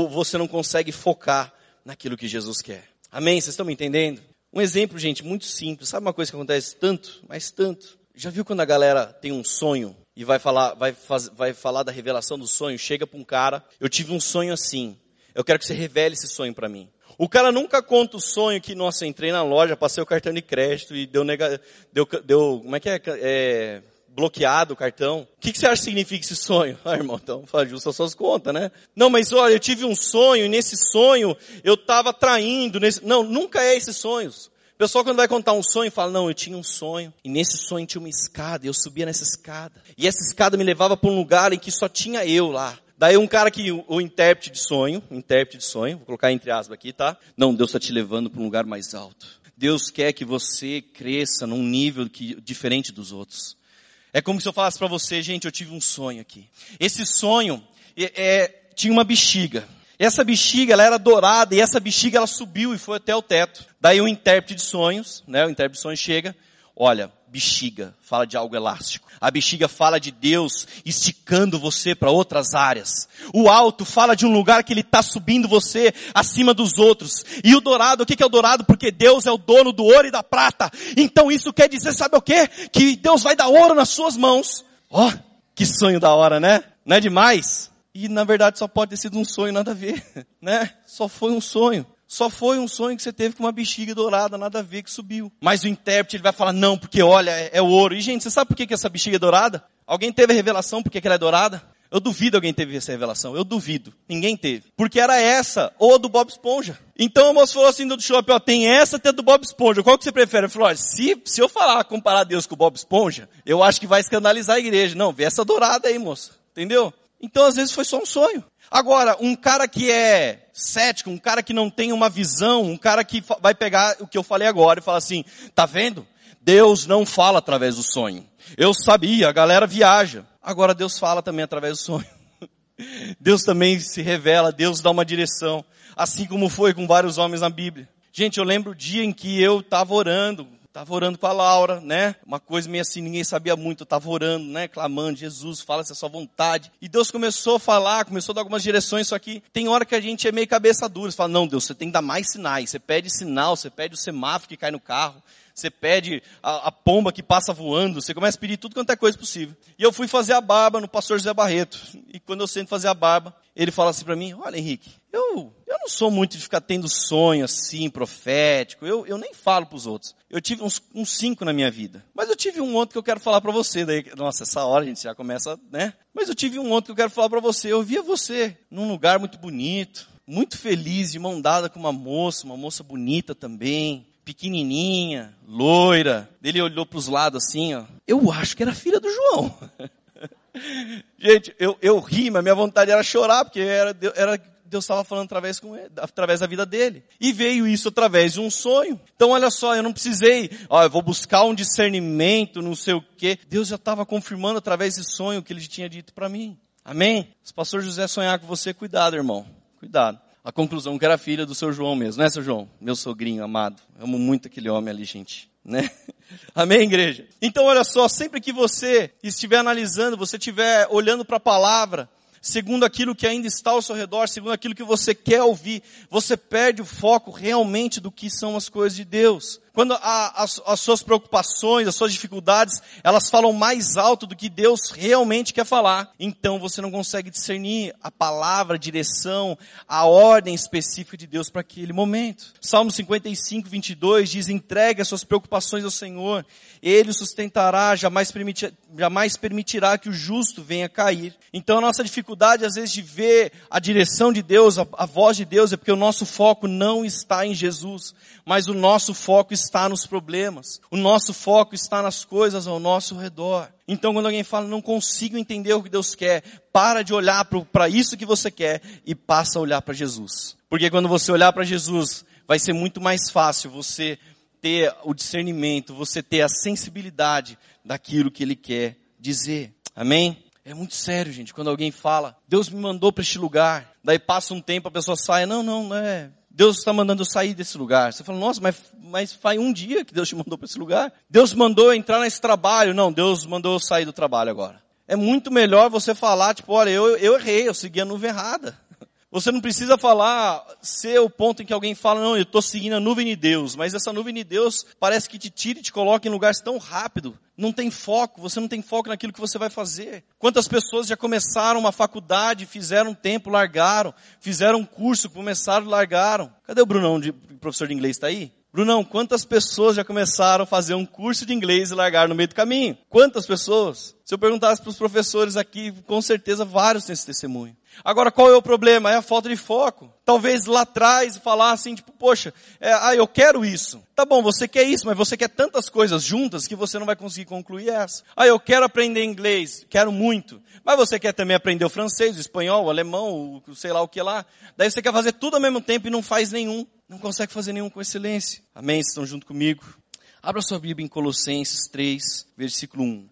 você não consegue focar naquilo que Jesus quer. Amém? Vocês estão me entendendo? Um exemplo, gente, muito simples. Sabe uma coisa que acontece tanto, mas tanto? Já viu quando a galera tem um sonho e vai falar, vai, faz, vai falar da revelação do sonho? Chega para um cara, eu tive um sonho assim. Eu quero que você revele esse sonho para mim. O cara nunca conta o sonho que, nossa, entrei na loja, passei o cartão de crédito e deu, nega, deu, deu como é que é, é bloqueado o cartão. O que, que você acha que significa esse sonho? Ah, irmão, então ajusta suas contas, né? Não, mas olha, eu tive um sonho e nesse sonho eu estava traindo. Nesse... Não, nunca é esses sonhos. O pessoal quando vai contar um sonho fala, não, eu tinha um sonho. E nesse sonho tinha uma escada, eu subia nessa escada. E essa escada me levava para um lugar em que só tinha eu lá. Daí um cara que, o, intérprete de sonho, intérprete de sonho, vou colocar entre aspas aqui, tá? Não, Deus está te levando para um lugar mais alto. Deus quer que você cresça num nível que, diferente dos outros. É como se eu falasse para você, gente, eu tive um sonho aqui. Esse sonho é, é, tinha uma bexiga. Essa bexiga, ela era dourada e essa bexiga ela subiu e foi até o teto. Daí o intérprete de sonhos, né, o intérprete de sonhos chega, Olha, bexiga fala de algo elástico. A bexiga fala de Deus esticando você para outras áreas. O alto fala de um lugar que Ele está subindo você acima dos outros. E o dourado, o que é o dourado? Porque Deus é o dono do ouro e da prata. Então isso quer dizer, sabe o quê? Que Deus vai dar ouro nas suas mãos. Ó, oh, que sonho da hora, né? Não é demais? E na verdade só pode ter sido um sonho, nada a ver, né? Só foi um sonho. Só foi um sonho que você teve com uma bexiga dourada, nada a ver que subiu. Mas o intérprete ele vai falar, não, porque olha, é, é ouro. E gente, você sabe por que, que essa bexiga é dourada? Alguém teve a revelação por que, ela é dourada? Eu duvido alguém teve essa revelação. Eu duvido. Ninguém teve. Porque era essa, ou a do Bob Esponja. Então o moço falou assim do shopping, ó, tem essa, tem a do Bob Esponja. Qual que você prefere? Eu olha, se, se eu falar, comparar Deus com o Bob Esponja, eu acho que vai escandalizar a igreja. Não, vê essa dourada aí, moça. Entendeu? Então às vezes foi só um sonho. Agora, um cara que é cético, um cara que não tem uma visão, um cara que vai pegar o que eu falei agora e falar assim, tá vendo? Deus não fala através do sonho. Eu sabia, a galera viaja. Agora Deus fala também através do sonho. Deus também se revela, Deus dá uma direção. Assim como foi com vários homens na Bíblia. Gente, eu lembro o dia em que eu estava orando, Estava orando com a Laura, né? Uma coisa meio assim, ninguém sabia muito. Eu estava orando, né? Clamando, Jesus, fala se é sua vontade. E Deus começou a falar, começou a dar algumas direções, só que tem hora que a gente é meio cabeça dura. Você fala, não, Deus, você tem que dar mais sinais. Você pede sinal, você pede o semáforo que cai no carro. Você pede a, a, pomba que passa voando, você começa a pedir tudo quanto é coisa possível. E eu fui fazer a barba no pastor José Barreto. E quando eu sento fazer a barba, ele fala assim para mim, olha Henrique, eu, eu não sou muito de ficar tendo sonho assim, profético. Eu, eu nem falo para os outros. Eu tive uns, uns cinco na minha vida. Mas eu tive um outro que eu quero falar para você. Daí, nossa, essa hora a gente já começa, né? Mas eu tive um outro que eu quero falar para você. Eu via você num lugar muito bonito, muito feliz, de mão dada com uma moça, uma moça bonita também, pequenininha, loira. Ele olhou para os lados assim, ó. Eu acho que era filha do João. Gente, eu, eu ri, mas minha vontade era chorar, porque era, era Deus estava falando através, com ele, através da vida dele. E veio isso através de um sonho. Então olha só, eu não precisei, ó, eu vou buscar um discernimento, não sei o quê. Deus já estava confirmando através desse sonho que ele tinha dito para mim. Amém? Se o pastor José sonhar com você, cuidado, irmão. Cuidado. A conclusão que era filha do seu João mesmo, né, seu João? Meu sogrinho amado. Amo muito aquele homem ali, gente. Né? Amém, igreja? Então, olha só, sempre que você estiver analisando, você estiver olhando para a palavra, segundo aquilo que ainda está ao seu redor, segundo aquilo que você quer ouvir, você perde o foco realmente do que são as coisas de Deus. Quando a, as, as suas preocupações, as suas dificuldades, elas falam mais alto do que Deus realmente quer falar, então você não consegue discernir a palavra, a direção, a ordem específica de Deus para aquele momento. Salmo 55, 22 diz, entregue as suas preocupações ao Senhor, Ele o sustentará, jamais, permitir, jamais permitirá que o justo venha cair. Então a nossa dificuldade às vezes de ver a direção de Deus, a, a voz de Deus, é porque o nosso foco não está em Jesus, mas o nosso foco nos problemas. O nosso foco está nas coisas ao nosso redor. Então, quando alguém fala, não consigo entender o que Deus quer, para de olhar para isso que você quer e passa a olhar para Jesus. Porque quando você olhar para Jesus, vai ser muito mais fácil você ter o discernimento, você ter a sensibilidade daquilo que Ele quer dizer. Amém? É muito sério, gente, quando alguém fala, Deus me mandou para este lugar, daí passa um tempo, a pessoa sai, não, não, não é, Deus está mandando eu sair desse lugar. Você fala, nossa, mas, mas faz um dia que Deus te mandou para esse lugar. Deus mandou entrar nesse trabalho. Não, Deus mandou eu sair do trabalho agora. É muito melhor você falar, tipo, olha, eu, eu errei, eu segui a nuvem errada. Você não precisa falar, ser o ponto em que alguém fala, não, eu estou seguindo a nuvem de Deus, mas essa nuvem de Deus parece que te tira e te coloca em lugares tão rápido. Não tem foco, você não tem foco naquilo que você vai fazer. Quantas pessoas já começaram uma faculdade, fizeram um tempo, largaram, fizeram um curso, começaram, largaram. Cadê o Brunão, de, professor de inglês, está aí? Brunão, quantas pessoas já começaram a fazer um curso de inglês e largaram no meio do caminho? Quantas pessoas? Se eu perguntasse para os professores aqui, com certeza vários têm esse testemunho. Agora, qual é o problema? É a falta de foco. Talvez lá atrás falar assim, tipo, poxa, é, ah, eu quero isso. Tá bom, você quer isso, mas você quer tantas coisas juntas que você não vai conseguir concluir essa. Ah, eu quero aprender inglês, quero muito. Mas você quer também aprender o francês, o espanhol, o alemão, o sei lá o que lá. Daí você quer fazer tudo ao mesmo tempo e não faz nenhum. Não consegue fazer nenhum com excelência. Amém? Vocês estão junto comigo? Abra sua Bíblia em Colossenses 3, versículo 1.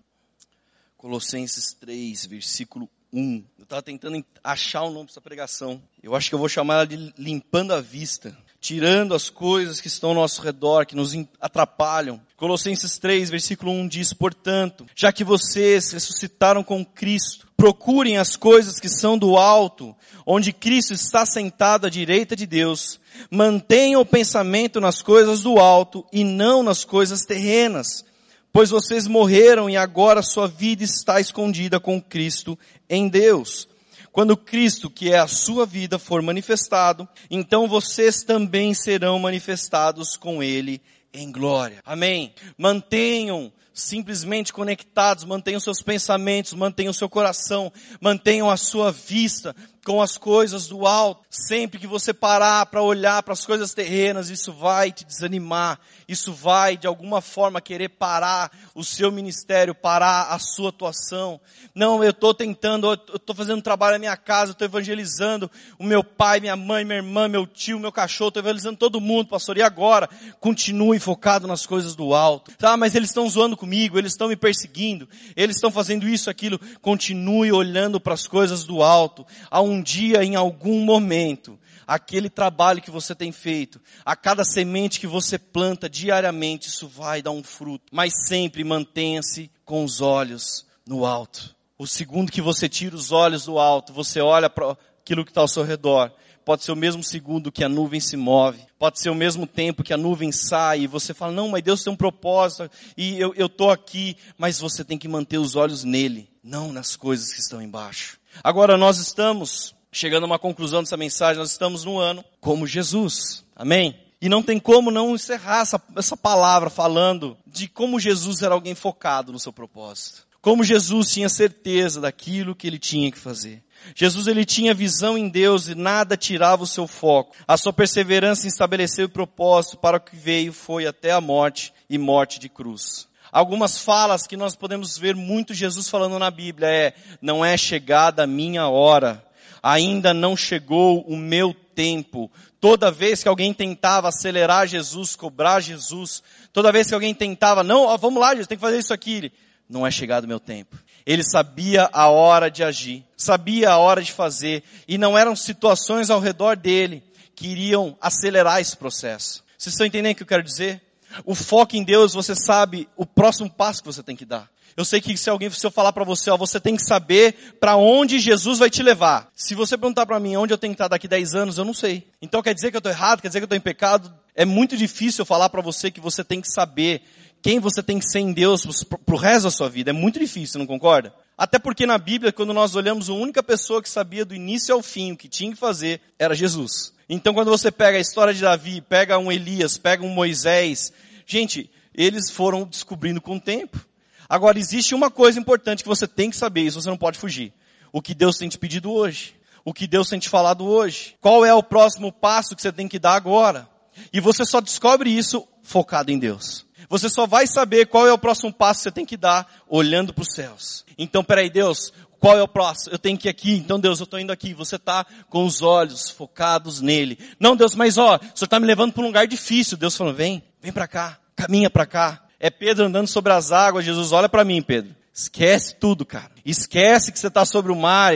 Colossenses 3, versículo 1. Eu estava tentando achar o nome dessa pregação. Eu acho que eu vou chamar ela de limpando a vista. Tirando as coisas que estão ao nosso redor, que nos atrapalham. Colossenses 3, versículo 1 diz, portanto, já que vocês ressuscitaram com Cristo, procurem as coisas que são do alto, onde Cristo está sentado à direita de Deus. Mantenham o pensamento nas coisas do alto e não nas coisas terrenas, pois vocês morreram e agora sua vida está escondida com Cristo em Deus. Quando Cristo, que é a sua vida, for manifestado, então vocês também serão manifestados com Ele em glória. Amém. Mantenham simplesmente conectados, mantenham seus pensamentos, mantenham seu coração, mantenham a sua vista com as coisas do alto. Sempre que você parar para olhar para as coisas terrenas, isso vai te desanimar, isso vai de alguma forma querer parar o seu ministério, parar a sua atuação. Não, eu estou tentando, eu estou fazendo trabalho na minha casa, estou evangelizando o meu pai, minha mãe, minha irmã, meu tio, meu cachorro, estou evangelizando todo mundo, pastor. E agora? Continue focado nas coisas do alto. Tá, mas eles estão zoando comigo, eles estão me perseguindo, eles estão fazendo isso, aquilo. Continue olhando para as coisas do alto. Há um dia, em algum momento, aquele trabalho que você tem feito, a cada semente que você planta diariamente, isso vai dar um fruto. Mas sempre mantenha-se com os olhos no alto. O segundo que você tira os olhos do alto, você olha para aquilo que está ao seu redor. Pode ser o mesmo segundo que a nuvem se move. Pode ser o mesmo tempo que a nuvem sai e você fala, não, mas Deus tem um propósito e eu estou aqui. Mas você tem que manter os olhos nele, não nas coisas que estão embaixo. Agora nós estamos chegando a uma conclusão dessa mensagem, nós estamos no ano como Jesus. Amém? E não tem como não encerrar essa, essa palavra falando de como Jesus era alguém focado no seu propósito. Como Jesus tinha certeza daquilo que ele tinha que fazer. Jesus ele tinha visão em Deus e nada tirava o seu foco. A sua perseverança em estabelecer o propósito para o que veio foi até a morte e morte de cruz. Algumas falas que nós podemos ver muito Jesus falando na Bíblia é, não é chegada a minha hora, ainda não chegou o meu tempo. Toda vez que alguém tentava acelerar Jesus, cobrar Jesus, toda vez que alguém tentava, não, ó, vamos lá, Jesus, tem que fazer isso aqui, não é chegado o meu tempo. Ele sabia a hora de agir, sabia a hora de fazer, e não eram situações ao redor dele que iriam acelerar esse processo. Vocês estão entendendo o que eu quero dizer? O foco em Deus, você sabe o próximo passo que você tem que dar. Eu sei que se alguém se eu falar para você, ó, você tem que saber para onde Jesus vai te levar. Se você perguntar para mim onde eu tenho que estar daqui 10 anos, eu não sei. Então quer dizer que eu estou errado, quer dizer que eu estou em pecado? É muito difícil eu falar para você que você tem que saber quem você tem que ser em Deus para o resto da sua vida. É muito difícil, não concorda? Até porque na Bíblia, quando nós olhamos, a única pessoa que sabia do início ao fim o que tinha que fazer era Jesus. Então quando você pega a história de Davi, pega um Elias, pega um Moisés, gente, eles foram descobrindo com o tempo. Agora existe uma coisa importante que você tem que saber, isso você não pode fugir. O que Deus tem te pedido hoje. O que Deus tem te falado hoje. Qual é o próximo passo que você tem que dar agora? E você só descobre isso focado em Deus. Você só vai saber qual é o próximo passo que você tem que dar olhando para os céus. Então, peraí, Deus, qual é o próximo? Eu tenho que ir aqui. Então, Deus, eu estou indo aqui. Você está com os olhos focados nele. Não, Deus, mas ó, o Senhor está me levando para um lugar difícil. Deus falou, vem, vem para cá, caminha para cá. É Pedro andando sobre as águas. Jesus, olha para mim, Pedro. Esquece tudo, cara. Esquece que você está sobre o mar.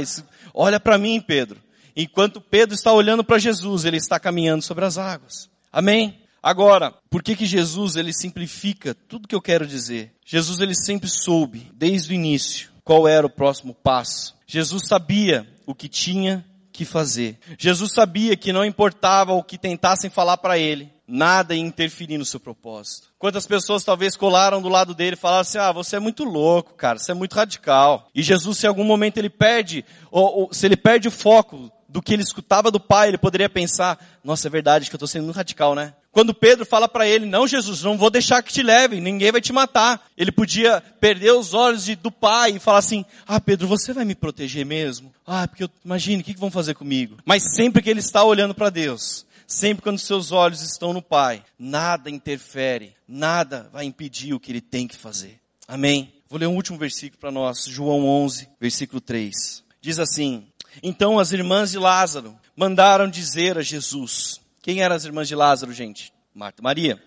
Olha para mim, Pedro. Enquanto Pedro está olhando para Jesus, ele está caminhando sobre as águas. Amém? Agora, por que que Jesus ele simplifica tudo que eu quero dizer? Jesus ele sempre soube, desde o início, qual era o próximo passo. Jesus sabia o que tinha que fazer. Jesus sabia que não importava o que tentassem falar para ele, nada ia interferir no seu propósito. Quantas pessoas talvez colaram do lado dele e falaram assim, ah, você é muito louco, cara, você é muito radical. E Jesus, se em algum momento ele perde, ou, ou se ele perde o foco do que ele escutava do Pai, ele poderia pensar, nossa, é verdade que eu estou sendo muito radical, né? Quando Pedro fala para ele, não Jesus, não vou deixar que te levem, ninguém vai te matar. Ele podia perder os olhos de, do pai e falar assim, ah Pedro, você vai me proteger mesmo? Ah, porque eu, imagine, o que, que vão fazer comigo? Mas sempre que ele está olhando para Deus, sempre quando seus olhos estão no pai, nada interfere, nada vai impedir o que ele tem que fazer. Amém? Vou ler um último versículo para nós, João 11, versículo 3. Diz assim, então as irmãs de Lázaro mandaram dizer a Jesus. Quem eram as irmãs de Lázaro, gente? Marta e Maria.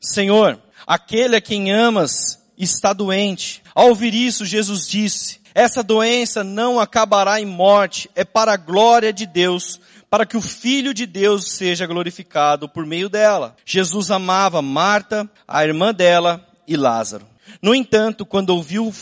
Senhor, aquele a quem amas está doente. Ao ouvir isso, Jesus disse, essa doença não acabará em morte, é para a glória de Deus, para que o Filho de Deus seja glorificado por meio dela. Jesus amava Marta, a irmã dela e Lázaro. No entanto, quando ouviu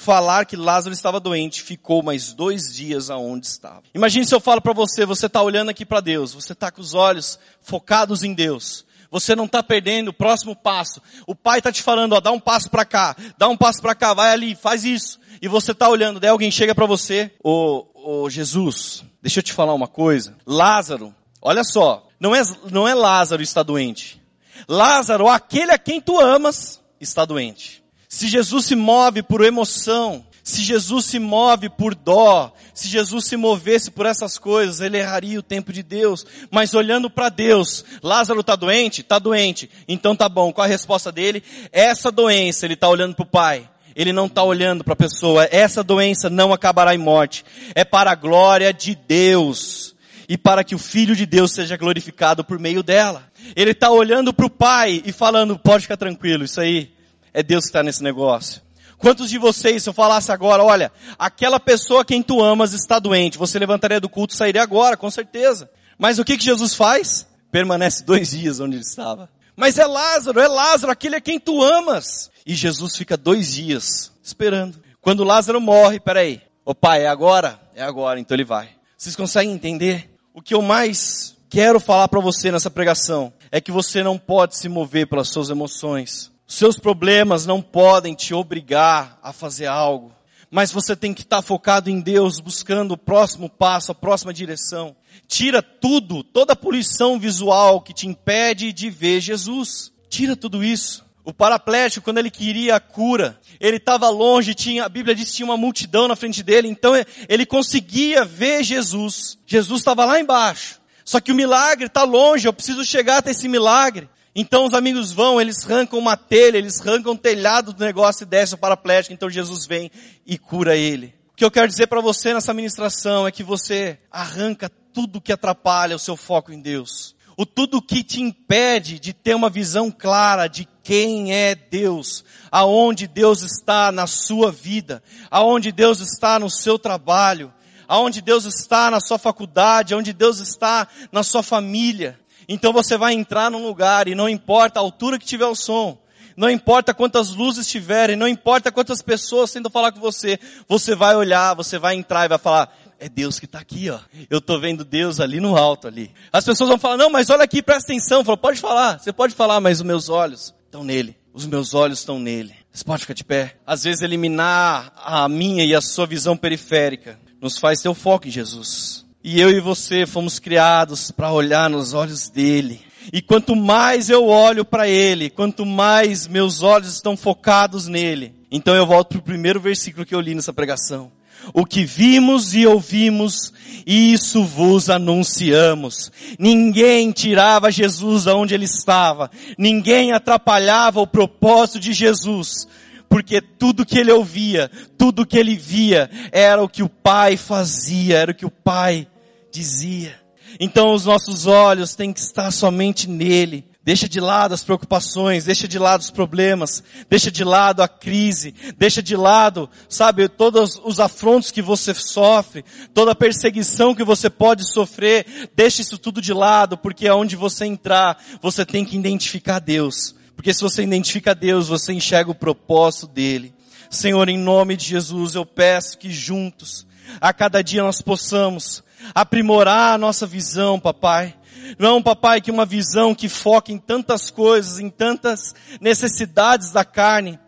falar que Lázaro estava doente, ficou mais dois dias aonde estava. Imagine se eu falo para você, você está olhando aqui para Deus, você está com os olhos focados em Deus. Você não está perdendo o próximo passo. O pai está te falando, ó, dá um passo para cá, dá um passo para cá, vai ali, faz isso. E você está olhando, daí alguém chega para você, ô, ô Jesus, deixa eu te falar uma coisa. Lázaro, olha só, não é, não é Lázaro está doente. Lázaro, aquele a quem tu amas, está doente. Se Jesus se move por emoção, se Jesus se move por dó, se Jesus se movesse por essas coisas, ele erraria o tempo de Deus. Mas olhando para Deus, Lázaro está doente? Está doente. Então tá bom. Qual a resposta dele? Essa doença, ele está olhando para o Pai. Ele não está olhando para a pessoa. Essa doença não acabará em morte. É para a glória de Deus. E para que o Filho de Deus seja glorificado por meio dela. Ele está olhando para o Pai e falando, pode ficar tranquilo, isso aí é Deus que está nesse negócio. Quantos de vocês, se eu falasse agora, olha, aquela pessoa quem tu amas está doente, você levantaria do culto e sairia agora, com certeza. Mas o que que Jesus faz? Permanece dois dias onde ele estava. Mas é Lázaro, é Lázaro, aquele é quem tu amas. E Jesus fica dois dias esperando. Quando Lázaro morre, peraí, o pai, é agora? É agora, então ele vai. Vocês conseguem entender? O que eu mais quero falar para você nessa pregação é que você não pode se mover pelas suas emoções. Seus problemas não podem te obrigar a fazer algo, mas você tem que estar focado em Deus, buscando o próximo passo, a próxima direção. Tira tudo, toda a poluição visual que te impede de ver Jesus. Tira tudo isso. O paraplégico, quando ele queria a cura, ele estava longe, tinha, a Bíblia diz que tinha uma multidão na frente dele, então ele conseguia ver Jesus. Jesus estava lá embaixo. Só que o milagre está longe, eu preciso chegar até esse milagre. Então os amigos vão, eles arrancam uma telha, eles arrancam o telhado do negócio e descem o paraplégico. Então Jesus vem e cura ele. O que eu quero dizer para você nessa ministração é que você arranca tudo que atrapalha o seu foco em Deus. O tudo que te impede de ter uma visão clara de quem é Deus, aonde Deus está na sua vida, aonde Deus está no seu trabalho, aonde Deus está na sua faculdade, aonde Deus está na sua família. Então você vai entrar num lugar e não importa a altura que tiver o som, não importa quantas luzes tiverem, não importa quantas pessoas tentam falar com você, você vai olhar, você vai entrar e vai falar, é Deus que está aqui, ó. Eu estou vendo Deus ali no alto ali. As pessoas vão falar, não, mas olha aqui, presta atenção. Pode falar, você pode falar, mas os meus olhos estão nele. Os meus olhos estão nele. Você pode ficar de pé. Às vezes eliminar a minha e a sua visão periférica nos faz ter o foco em Jesus. E eu e você fomos criados para olhar nos olhos dele. E quanto mais eu olho para ele, quanto mais meus olhos estão focados nele. Então eu volto para o primeiro versículo que eu li nessa pregação. O que vimos e ouvimos, isso vos anunciamos. Ninguém tirava Jesus aonde ele estava. Ninguém atrapalhava o propósito de Jesus porque tudo que ele ouvia, tudo que ele via, era o que o Pai fazia, era o que o Pai dizia. Então os nossos olhos têm que estar somente nele. Deixa de lado as preocupações, deixa de lado os problemas, deixa de lado a crise, deixa de lado, sabe, todos os afrontos que você sofre, toda a perseguição que você pode sofrer, deixa isso tudo de lado, porque aonde você entrar, você tem que identificar Deus. Porque se você identifica Deus, você enxerga o propósito dele. Senhor, em nome de Jesus, eu peço que juntos, a cada dia nós possamos aprimorar a nossa visão, papai. Não, papai, que uma visão que foca em tantas coisas, em tantas necessidades da carne,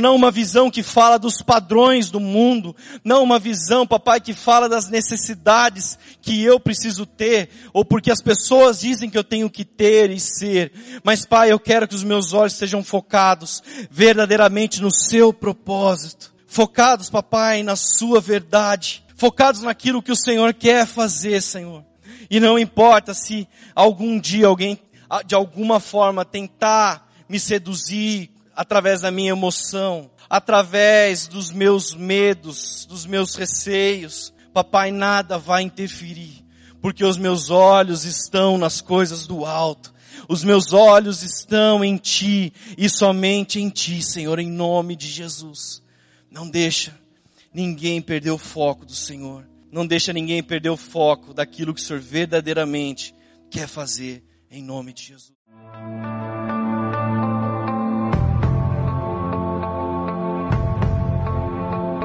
não uma visão que fala dos padrões do mundo, não uma visão, papai, que fala das necessidades que eu preciso ter, ou porque as pessoas dizem que eu tenho que ter e ser. Mas, pai, eu quero que os meus olhos sejam focados verdadeiramente no seu propósito. Focados, papai, na sua verdade. Focados naquilo que o Senhor quer fazer, Senhor. E não importa se algum dia alguém, de alguma forma, tentar me seduzir, através da minha emoção, através dos meus medos, dos meus receios. Papai, nada vai interferir, porque os meus olhos estão nas coisas do alto. Os meus olhos estão em Ti e somente em Ti, Senhor, em nome de Jesus. Não deixa ninguém perder o foco do Senhor. Não deixa ninguém perder o foco daquilo que o Senhor verdadeiramente quer fazer, em nome de Jesus.